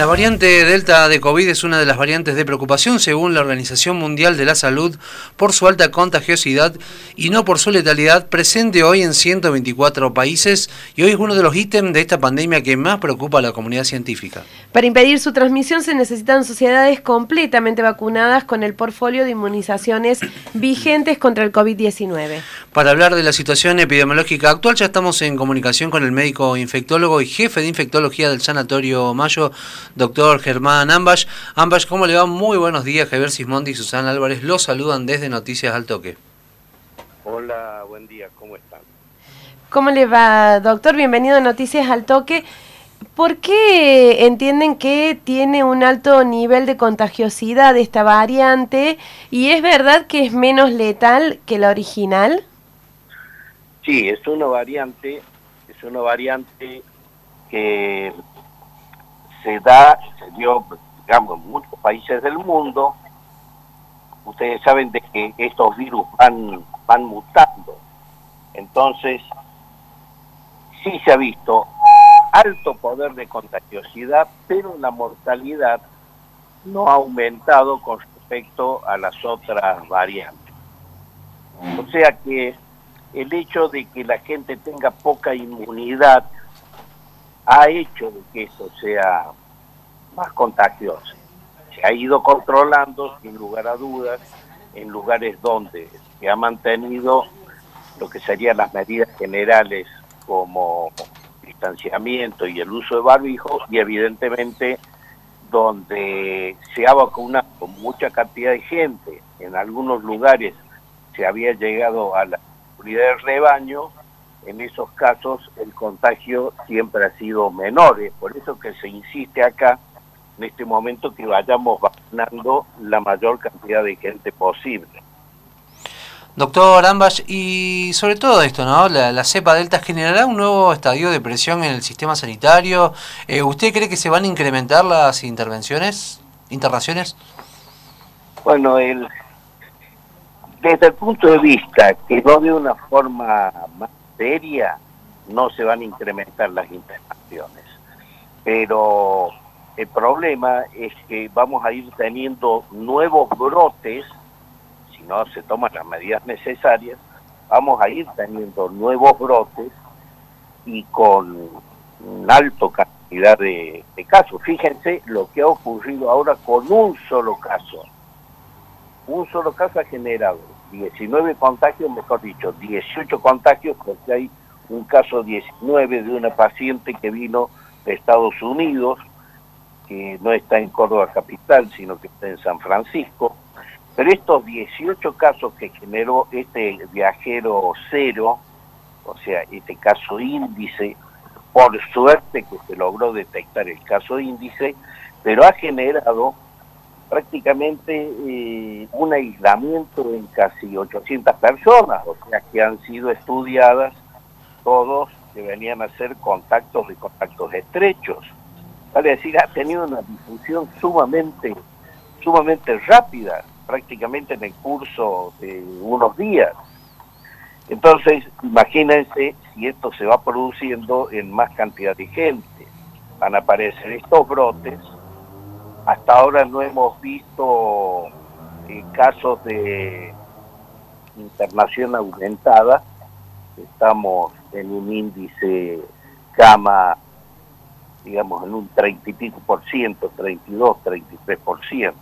La variante Delta de COVID es una de las variantes de preocupación según la Organización Mundial de la Salud por su alta contagiosidad y no por su letalidad, presente hoy en 124 países y hoy es uno de los ítems de esta pandemia que más preocupa a la comunidad científica. Para impedir su transmisión se necesitan sociedades completamente vacunadas con el portfolio de inmunizaciones vigentes contra el COVID-19. Para hablar de la situación epidemiológica actual ya estamos en comunicación con el médico infectólogo y jefe de infectología del Sanatorio Mayo, doctor Germán Ambash. Ambash, ¿cómo le va? Muy buenos días, Javier Sismondi y Susana Álvarez los saludan desde Noticias al Toque. Hola, buen día, ¿cómo están? ¿Cómo le va, doctor? Bienvenido a Noticias al Toque. ¿Por qué entienden que tiene un alto nivel de contagiosidad esta variante y es verdad que es menos letal que la original? Sí, es una variante, es una variante que se da, se dio, digamos, en muchos países del mundo. Ustedes saben de que estos virus van, van mutando. Entonces, sí se ha visto alto poder de contagiosidad, pero la mortalidad no ha aumentado con respecto a las otras variantes. O sea que el hecho de que la gente tenga poca inmunidad ha hecho de que esto sea más contagioso. Se ha ido controlando, sin lugar a dudas, en lugares donde se ha mantenido lo que serían las medidas generales como distanciamiento y el uso de barbijo y evidentemente donde se ha vacunado con mucha cantidad de gente, en algunos lugares se había llegado a la unidad de rebaño, en esos casos el contagio siempre ha sido menor. Es por eso que se insiste acá, en este momento, que vayamos vacunando la mayor cantidad de gente posible. Doctor Ambas, y sobre todo esto, ¿no? La, cepa delta generará un nuevo estadio de presión en el sistema sanitario. Eh, ¿Usted cree que se van a incrementar las intervenciones, internaciones? Bueno, el, desde el punto de vista que no de una forma más seria, no se van a incrementar las internaciones. Pero el problema es que vamos a ir teniendo nuevos brotes si no se toman las medidas necesarias, vamos a ir teniendo nuevos brotes y con una alto cantidad de, casos. Fíjense lo que ha ocurrido ahora con un solo caso. Un solo caso ha generado 19 contagios, mejor dicho, 18 contagios, porque hay un caso 19 de una paciente que vino de Estados Unidos, que no está en Córdoba capital, sino que está en San Francisco, pero estos 18 casos que generó este viajero cero, o sea, este caso índice, por suerte que se logró detectar el caso índice, pero ha generado prácticamente eh, un aislamiento en casi 800 personas, o sea, que han sido estudiadas todos que venían a ser contactos y contactos estrechos. Vale decir, ha tenido una difusión sumamente, sumamente rápida prácticamente en el curso de unos días. Entonces, imagínense si esto se va produciendo en más cantidad de gente. Van a aparecer estos brotes. Hasta ahora no hemos visto eh, casos de internación aumentada. Estamos en un índice cama, digamos, en un 30 y pico por ciento, 32, 33 por ciento.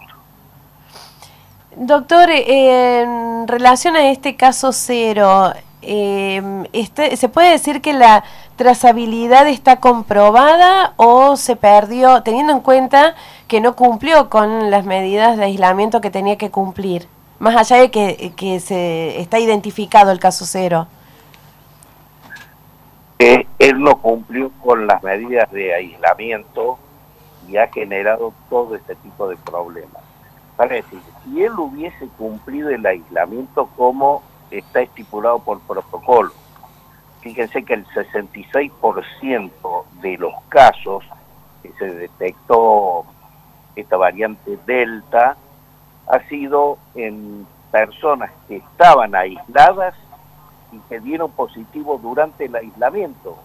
Doctor, eh, en relación a este caso cero, eh, este, ¿se puede decir que la trazabilidad está comprobada o se perdió, teniendo en cuenta que no cumplió con las medidas de aislamiento que tenía que cumplir? Más allá de que, que se está identificado el caso cero. Eh, él no cumplió con las medidas de aislamiento y ha generado todo este tipo de problemas. Para decir, si él hubiese cumplido el aislamiento como está estipulado por protocolo, fíjense que el 66% de los casos que se detectó esta variante Delta ha sido en personas que estaban aisladas y que dieron positivo durante el aislamiento.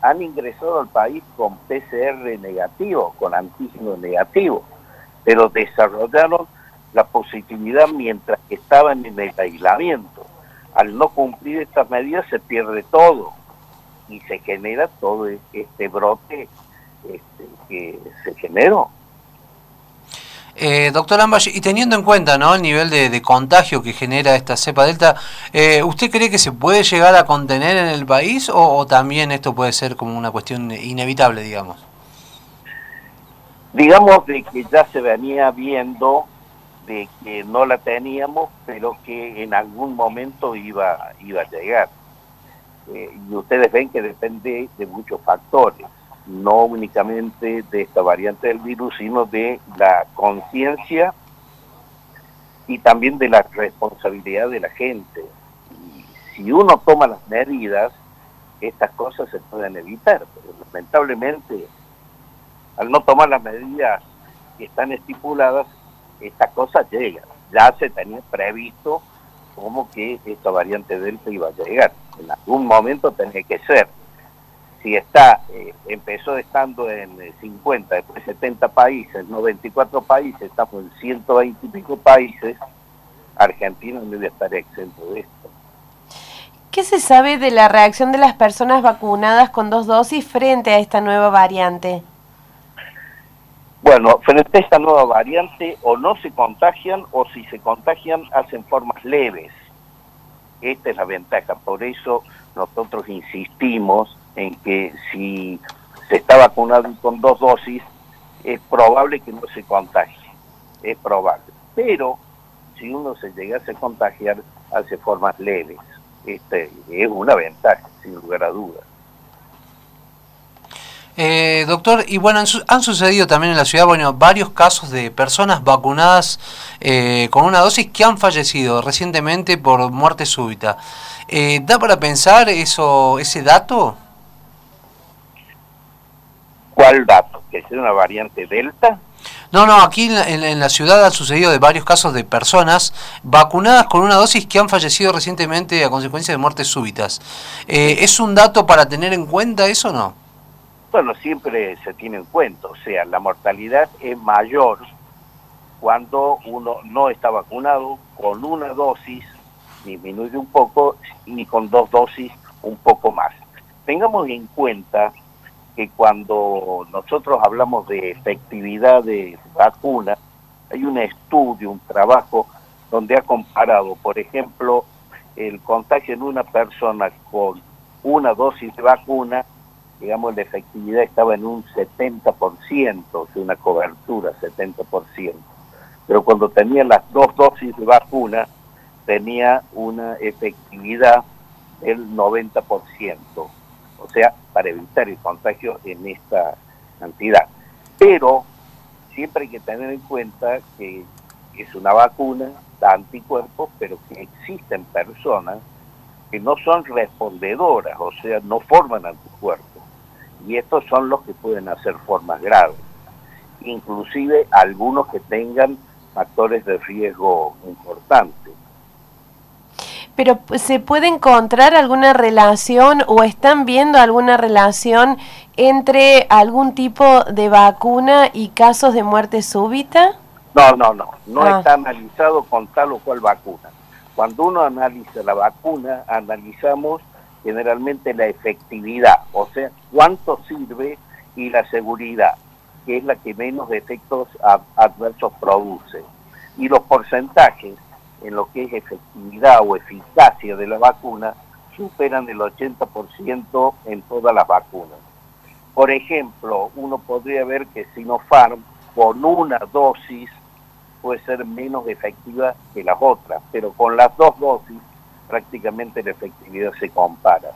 han ingresado al país con PCR negativo, con antígeno negativo, pero desarrollaron la positividad mientras que estaban en el aislamiento. Al no cumplir estas medidas se pierde todo y se genera todo este brote este, que se generó. Eh, doctor Ambach, y teniendo en cuenta ¿no? el nivel de, contagio que genera esta cepa delta, eh, ¿usted cree que se puede llegar a contener en el país o, también esto puede ser como una cuestión inevitable, digamos? Digamos de que ya se venía viendo de que no la teníamos, pero que en algún momento iba, iba a llegar. Eh, y ustedes ven que depende de muchos factores no únicamente de esta variante del virus, sino de la conciencia y también de la responsabilidad de la gente. si uno toma las medidas, estas cosas se pueden evitar, pero lamentablemente al no tomar las medidas que están estipuladas, estas cosas llegan. Ya se tenía previsto como que esta variante Delta iba a llegar. En algún momento tenía que ser si está, eh, empezó estando en 50, eh, después 70 países, 94 países, estamos en 120 y pico países, Argentina no debe estar exento de esto. ¿Qué se sabe de la reacción de las personas vacunadas con dos dosis frente a esta nueva variante? Bueno, frente a esta nueva variante o no se contagian o si se contagian hacen formas leves. Esta es la ventaja, por eso nosotros insistimos en que si se está vacunado con dos dosis, es probable que no se contagie, es probable. Pero si uno se llegase a contagiar, hace formas leves. Este, es una ventaja, sin lugar a dudas. Eh, doctor, y bueno, han, sucedido también en la ciudad bueno, varios casos de personas vacunadas eh, con una dosis que han fallecido recientemente por muerte súbita. Eh, ¿Da para pensar eso, ese dato? ¿Cuál dato? ¿Que sea una variante Delta? No, no, aquí en la, ciudad han sucedido de varios casos de personas vacunadas con una dosis que han fallecido recientemente a consecuencia de muertes súbitas. Eh, ¿Es un dato para tener en cuenta eso o no? Bueno, siempre se tiene en cuenta, o sea, la mortalidad es mayor cuando uno no está vacunado, con una dosis disminuye un poco y con dos dosis un poco más. Tengamos en cuenta que cuando nosotros hablamos de efectividad de vacuna, hay un estudio, un trabajo donde ha comparado, por ejemplo, el contagio en una persona con una dosis de vacuna, digamos, la efectividad estaba en un 70%, o una cobertura 70%. Pero cuando tenía las dos dosis de vacuna, tenía una efectividad del 90% o sea, para evitar el contagio en esta cantidad. Pero siempre hay que tener en cuenta que es una vacuna, da anticuerpos, pero que existen personas que no son respondedoras, o sea, no forman anticuerpos. Y estos son los que pueden hacer formas graves. Inclusive algunos que tengan factores de riesgo importantes pero ¿se puede encontrar alguna relación o están viendo alguna relación entre algún tipo de vacuna y casos de muerte súbita? No, no, no, no ah. está analizado con tal o cual vacuna. Cuando uno analiza la vacuna, analizamos generalmente la efectividad, o sea, cuánto sirve y la seguridad, que es la que menos efectos adversos produce. Y los porcentajes en lo que es efectividad o eficacia de la vacuna superan el 80% en todas las vacunas. Por ejemplo, uno podría ver que Sinopharm con una dosis puede ser menos efectiva que las otras, pero con las dos dosis prácticamente la efectividad se compara.